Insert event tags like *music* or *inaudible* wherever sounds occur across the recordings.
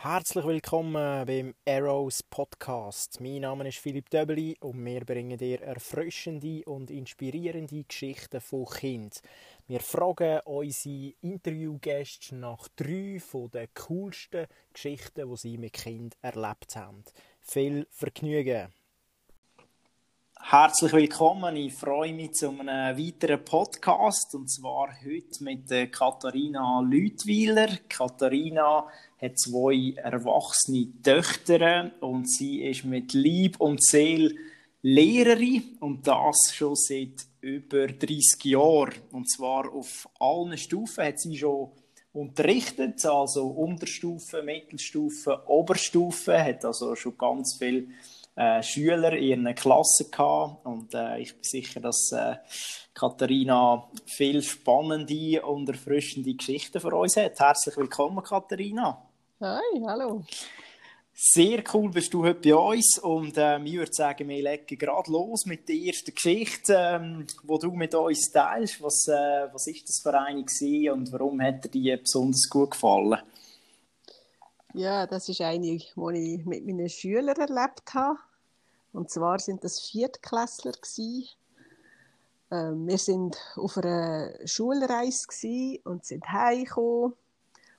Herzlich willkommen beim Arrows Podcast. Mein Name ist Philipp Döbeli und wir bringen dir erfrischende und inspirierende Geschichten von Kind. Wir fragen unsere Interviewgäste nach drei den coolsten Geschichten, die sie mit Kind erlebt haben. Viel Vergnügen! Herzlich willkommen. Ich freue mich zu einem weiteren Podcast und zwar heute mit Katharina Lütwiler. Katharina hat zwei erwachsene Töchter und sie ist mit Lieb und Seele Lehrerin und das schon seit über 30 Jahren. Und zwar auf allen Stufen hat sie schon unterrichtet, also Unterstufe, Mittelstufe, Oberstufe, hat also schon ganz viele äh, Schüler in ihren Klassen gehabt. Und äh, ich bin sicher, dass äh, Katharina viel spannende und erfrischende Geschichten für uns hat. Herzlich willkommen, Katharina. Hi, hallo. Sehr cool bist du heute bei uns und ähm, ich würde sagen, wir legen gerade los mit der ersten Geschichte, ähm, wo du mit uns teilst. Was, äh, was ist das für eine gewesen und warum hat dir die besonders gut gefallen? Ja, das ist eine, die ich mit meinen Schülern erlebt habe. Und zwar sind das Viertklässler Ähm, wir sind auf einer Schulreise und sind heimgekommen.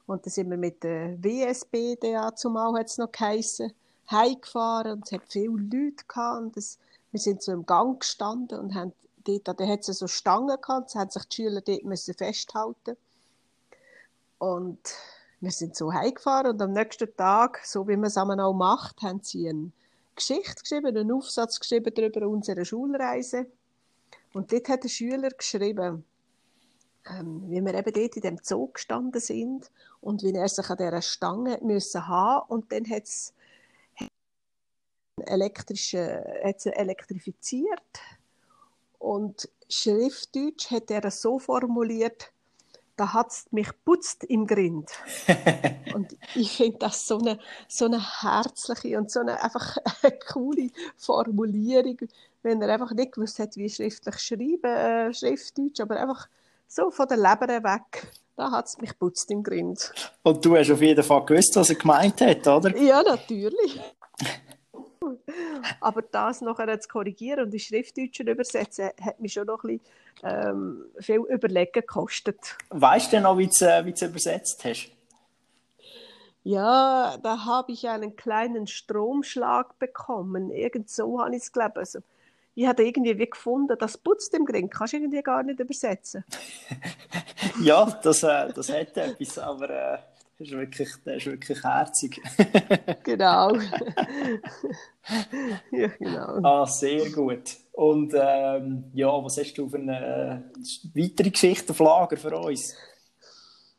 Und dann sind wir mit der WSB, der zumal hat es noch geheissen, heimgefahren und es hat viele Leute gehabt. Und das, wir sind so im Gang gestanden und haben dort, da hat es so Stangen gehabt, haben sich die Schüler dort müssen festhalten. Und wir sind so heimgefahren und am nächsten Tag, so wie man es auch macht, haben sie einen Geschichte geschrieben, einen Aufsatz geschrieben darüber unserer Schulreise. Und dort hat der Schüler geschrieben, ähm, wie wir eben dort in dem Zoo gestanden sind und wie er sich an dieser Stange müssen haben und dann hat es elektrische, hat's elektrifiziert und Schriftdeutsch hat er so formuliert, da hat es mich putzt im Grind. *laughs* und ich finde das so eine, so eine herzliche und so eine einfach eine *laughs* coole Formulierung, wenn er einfach nicht gewusst hat, wie schriftlich schreiben, äh, Schriftdeutsch, aber einfach so von der Leber weg. Da hat es mich putzt im Grind. Und du hast auf jeden Fall gewusst, was er gemeint hat, oder? Ja, natürlich. *laughs* Aber das nachher zu korrigieren und in Schriftdeutschen übersetzen, hat mich schon noch ein bisschen ähm, viel Überlegen gekostet. Weißt du noch, wie du äh, es übersetzt hast? Ja, da habe ich einen kleinen Stromschlag bekommen. Irgend so habe ich es glaube also, ich habe irgendwie wie gefunden, das putzt im Gring. Kannst du irgendwie gar nicht übersetzen. *laughs* ja, das, äh, das hat etwas, aber äh, das ist wirklich, das ist wirklich herzig. *laughs* genau. *laughs* ja, genau. Ah, sehr gut. Und ähm, ja, was hast du für eine äh, weitere Geschichte auf Lager für uns?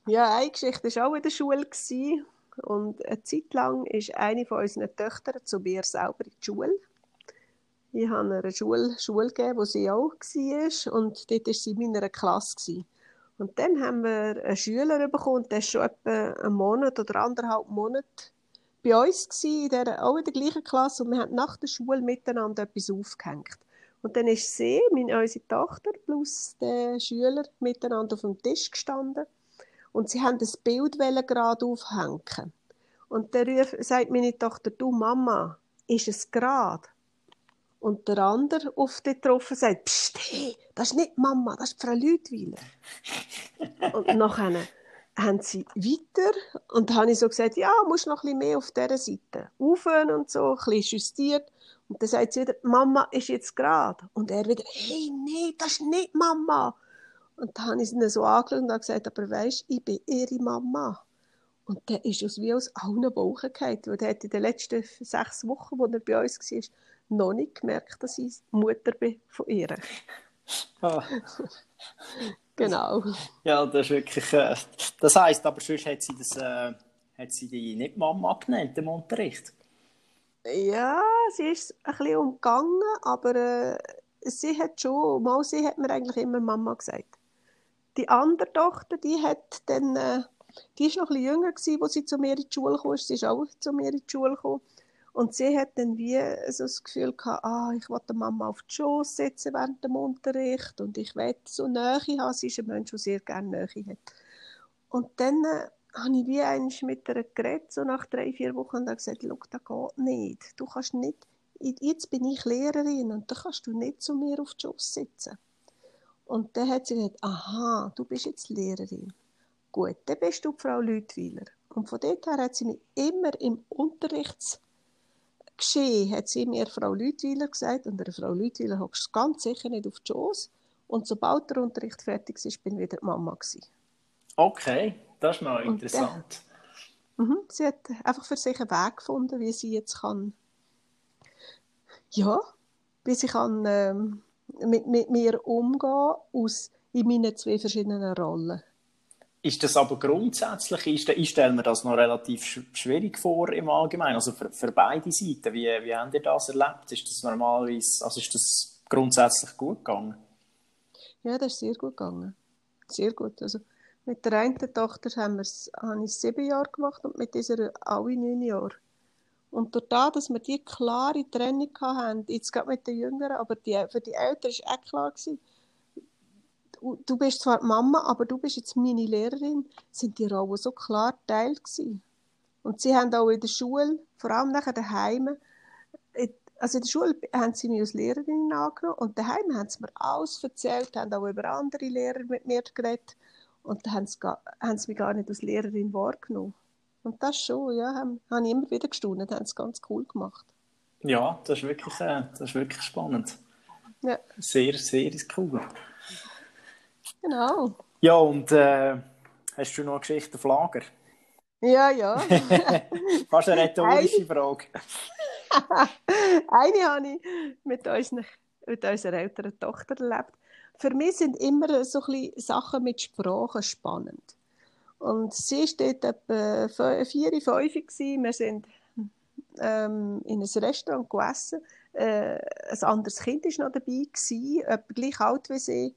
Ja, eine Geschichte war auch in der Schule. Gewesen. Und eine Zeit lang ist eine von unseren Töchtern zu mir selber in die Schule. Ich habe eine Schule, Schule gegeben, wo sie auch war. Und dort war sie in meiner Klasse. Gewesen. Und dann haben wir einen Schüler bekommen, der war schon etwa einen Monat oder anderthalb Monate bei uns, gewesen, in der, auch in der gleichen Klasse. Und wir haben nach der Schule miteinander etwas aufgehängt. Und dann ist sie, meine, unsere Tochter, plus der Schüler miteinander auf dem Tisch gestanden. Und sie haben das Bild gerade aufhängen. Und dann sagt meine Tochter, du Mama, ist es gerade? Und der andere auf die getroffen sagt, Psst, hey, das ist nicht Mama, das ist Frau Lütwiler. *laughs* und nachher haben sie weiter und dann habe ich so gesagt, ja, musst noch ein bisschen mehr auf dieser Seite aufhören und so, ein bisschen justiert. Und dann sagt sie wieder, Mama ist jetzt gerade. Und er wieder, hey, nee, das ist nicht Mama. Und dann habe ich sie so angeschaut und gesagt, aber weisst, ich bin ihre Mama. Und der ist aus wie aus allen Wochen gefallen, weil er hat in den letzten sechs Wochen, wo er bei uns war, noch nicht gemerkt, dass ich Mutter bin von ihr. Ah. *laughs* genau. Ja, das ist wirklich. Äh, das heisst, aber sonst hat sie, das, äh, hat sie die nicht Mama genannt im Unterricht. Ja, sie ist ein bisschen umgegangen, aber äh, sie hat schon, mal sie hat mir eigentlich immer Mama gesagt. Die andere Tochter, die hat dann, äh, die ist noch ein bisschen jünger gewesen, als sie zu mir in die Schule kam. Sie ist auch zu mir in die Schule gekommen. Und sie hat dann wie so das Gefühl gehabt, ah, ich wollte Mama auf die Schoß setzen während dem Unterricht und ich will so Nähe haben. Sie ist ein Mensch, der sehr gerne Nähe hat. Und dann äh, habe ich wie einmal mit ihr geredet, so nach drei, vier Wochen, und habe gesagt, schau, das geht nicht. Du kannst nicht, jetzt bin ich Lehrerin und da kannst du nicht zu mir auf den Schoss sitzen. Und dann hat sie gesagt, aha, du bist jetzt Lehrerin. Gut, dann bist du Frau Lütwiler. Und von dort her hat sie mich immer im Unterrichtsgeschehen, hat sie mir Frau Lütwiler gesagt, und der Frau Lütwiler hockst ganz sicher nicht auf die Schoss. Und sobald der Unterricht fertig ist, bin ich wieder die Mama gewesen. Okay, das ist noch interessant. Der, mhm, sie hat einfach für sich einen Weg gefunden, wie sie jetzt kann, ja, wie sie kann ähm, mit, mit mir umgehen aus in meinen zwei verschiedenen Rollen. Ist das aber grundsätzlich, ist, ich stelle mir das noch relativ schwierig vor im Allgemeinen, also für, für beide Seiten. Wie, wie habt ihr das erlebt? Ist das normalerweise, also ist das grundsätzlich gut gegangen? Ja, das ist sehr gut gegangen. Sehr gut. Also mit der einen Tochter haben habe ich sieben Jahre gemacht und mit dieser alle neun Jahre. Und durch das, dass wir die klare Trennung hatten, jetzt gerade mit den Jüngeren, aber die, für die Eltern war auch klar, gewesen, du bist zwar Mama, aber du bist jetzt meine Lehrerin, sind die Rollen so klar geteilt gewesen. Und sie haben auch in der Schule, vor allem nachher daheim, also in der Schule haben sie mich als Lehrerin angenommen und daheim haben sie mir alles erzählt, haben auch über andere Lehrer mit mir geredet und dann haben sie, haben sie mich gar nicht als Lehrerin wahrgenommen. Und das schon, ja, haben, habe ich immer wieder gestaunt, haben es ganz cool gemacht. Ja, das ist wirklich, äh, das ist wirklich spannend. Ja. Sehr, sehr cool. Genau. Ja, und äh, hast du noch eine Geschichte auf Lager? Ja, ja. *laughs* Fast eine rhetorische Frage. *laughs* eine habe ich mit, unseren, mit unserer älteren Tochter erlebt. Für mich sind immer so ein Sachen mit Sprachen spannend. Und sie war dort etwa vier, fünf. Wir sind ähm, in ein Restaurant gegessen. Äh, ein anderes Kind war noch dabei, gewesen, etwa gleich alt wie sie.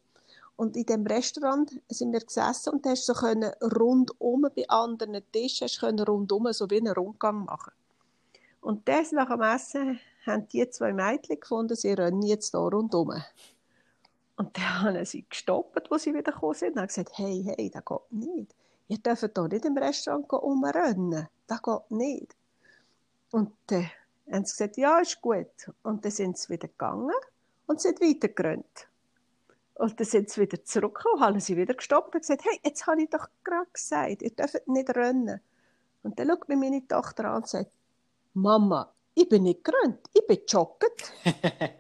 Und in dem Restaurant sind wir gesessen und hast so können rundum bei anderen Tischen hast können rundum so wie einen Rundgang machen. Und das nach dem Essen haben die zwei Mädchen gefunden, sie rennen jetzt hier rundum. Und dann haben sie gestoppt, wo sie wieder gekommen sind, und haben gesagt, hey, hey, das geht nicht ihr dürft hier nicht im Restaurant umrennen. Das geht nicht. Und dann haben sie gesagt, ja, ist gut. Und dann sind sie wieder gegangen und sind weitergerannt. Und dann sind sie wieder zurückgekommen, haben sie wieder gestoppt und gesagt, hey, jetzt habe ich doch gerade gesagt, ihr dürft nicht rennen. Und dann schaut mich meine Tochter an und sagt, Mama, ich bin nicht gerannt, ich bin jogget. *laughs*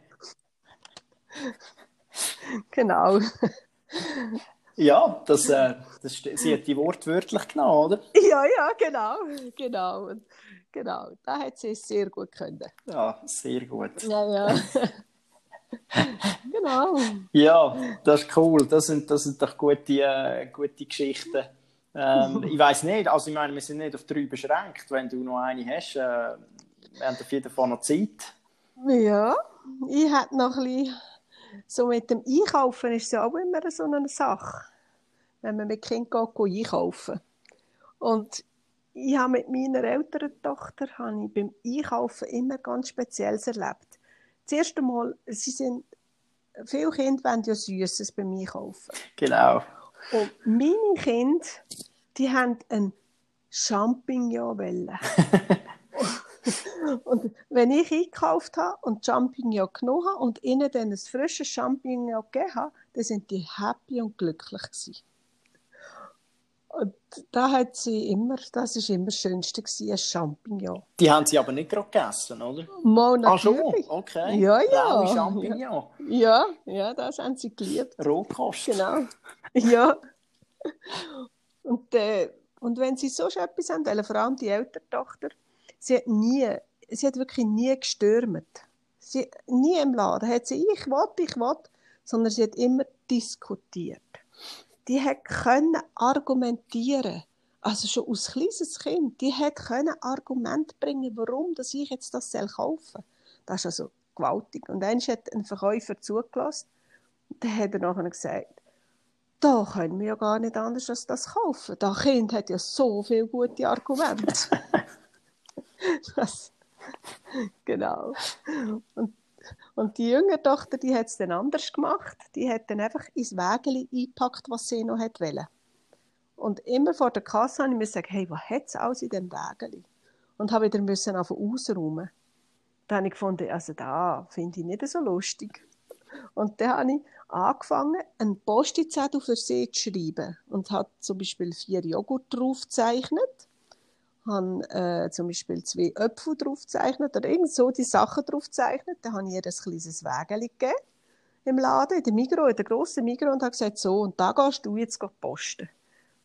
genau. Ja, das, äh, das, sie hat die Wort wörtlich genommen, oder? Ja, ja, genau. Genau. Genau. Da hat sie es sehr gut können. Ja, sehr gut. Ja, ja. *laughs* genau. Ja, das ist cool. Das sind, das sind doch gute, äh, gute Geschichten. Ähm, *laughs* ich weiß nicht, also ich meine, wir sind nicht auf drei beschränkt. Wenn du noch eine hast, äh, wir haben auf jeden Fall noch Zeit. Ja, ich hätte noch ein bisschen so mit dem Einkaufen ist es ja auch immer so eine Sache, wenn man mit Kind geht, einkaufen. Und ich habe mit meiner älteren Tochter habe ich beim Einkaufen immer ganz Spezielles erlebt. Das erste Mal, sie sind, viele Kinder wollen ja Süßes beim Einkaufen. Genau. Und meine Kinder, die haben einen Champignon *laughs* und wenn ich eingekauft habe und Champignon genommen habe und ihnen dann ein frisches Champignon gegeben habe, dann sind die happy und glücklich gewesen. Und da hat sie immer, das ist immer das Schönste gewesen, ein Champignon. Die haben sie aber nicht gerade gegessen, oder? Mal natürlich. Ach so, okay. Ja, ja. Blaue Champignon. Ja, ja, das haben sie geliebt. Rohkost. Genau. Ja. Und, äh, und wenn sie so etwas haben, weil vor allem die ältere Tochter, sie hat nie, sie hat wirklich nie gestürmt. Sie, nie im Laden hat sie, ich will, ich will, sondern sie hat immer diskutiert. Die hat können argumentieren. Also schon als kleines Kind, die hat können Argument bringen, warum dass ich jetzt das kaufen soll. Das ist also gewaltig. Und dann hat ein Verkäufer zugelassen. Dann hat er nachher gesagt, da können wir ja gar nicht anders als das kaufen. Das Kind hat ja so viele gute Argumente. *laughs* Das, genau. Und, und die jüngere Tochter, die hat es dann anders gemacht. Die hat dann einfach ins Wägeli eingepackt, was sie noch wollte. Und immer vor der Kasse musste ich mir sagen, hey, was hat es alles in dem Wägeli? Und habe wieder müssen ausräumen. Dann habe ich gefunden, also da finde ich nicht so lustig. Und dann habe ich angefangen, einen Postizettel für sie zu schreiben. Und habe zum Beispiel vier Joghurt draufgezeichnet. Habe äh, zum Beispiel zwei Äpfel draufgezeichnet oder irgend so die Sachen draufgezeichnet. Dann habe ich ihr ein kleines Wägeli gegeben im Laden, in der Migros, in der grossen Migros und habe gesagt, so, und da gehst du jetzt posten.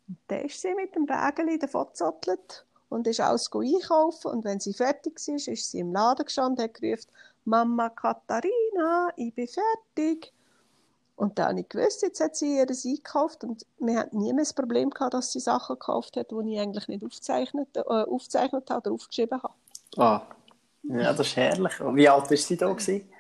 Und dann ist sie mit dem Wägeli davon gezottelt und ist alles einkaufen. Und wenn sie fertig war, ist sie im Laden gestanden und hat gerufen, Mama Katharina, ich bin fertig. Und dann habe ich gewusst, jetzt hat sie ihr eingekauft und wir hatten nie mehr das Problem gehabt, dass sie Sachen gekauft hat, die ich eigentlich nicht aufgezeichnet, äh, aufgezeichnet habe oder aufgeschrieben habe. Ah, ja, das ist herrlich. Wie alt war sie da? Gewesen?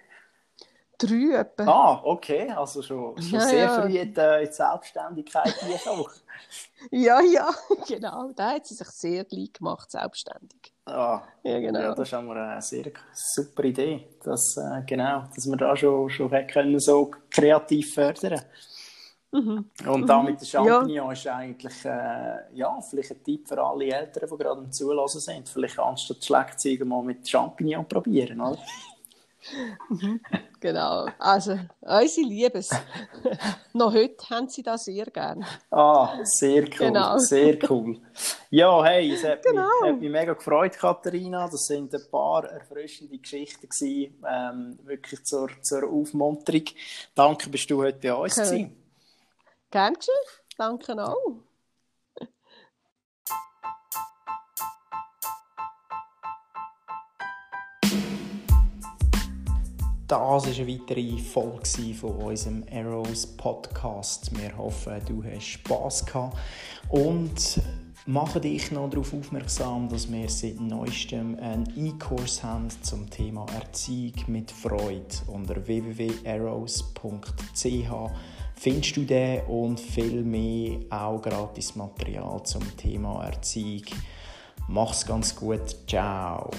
Drei etwa. Ah, okay. Also schon, schon ja, sehr ja. früh in die, die Selbstständigkeit auch. *laughs* ja, ja, *laughs* genau. Da hat sie sich sehr gleich gemacht, selbstständig. Ah, ja, genau. Ja, das ist auch eine sehr super Idee, dass, äh, genau, dass wir da schon, schon können, so kreativ fördern mhm. Und da mit den Champignons ja. ist eigentlich äh, ja, vielleicht ein Tipp für alle Eltern, die gerade am Zulassen sind. Vielleicht anstatt Schlagzeuge mal mit Champignons probieren, oder? *laughs* Mhm. *laughs* Genau. Also, unsere Liebes. *laughs* Noch heute haben sie das sehr gern. Ah, sehr cool. Genau. Sehr cool. Ja, hey, es hat, genau. mich, hat mich mega gefreut, Katharina. Das sind ein paar erfrischende Geschichten gewesen, ähm, wirklich zur, zur Aufmunterung. Danke, bist du heute bei uns okay. Gern geschehen. Danke auch. Das war eine weitere Folge von unserem Arrows Podcast. Wir hoffen, du hast Spass gehabt und mache dich noch darauf aufmerksam, dass wir seit neuestem einen E-Kurs haben zum Thema Erziehung mit Freude. Unter www.arrows.ch findest du den und viel mehr auch gratis Material zum Thema Erziehung. Mach's ganz gut. Ciao.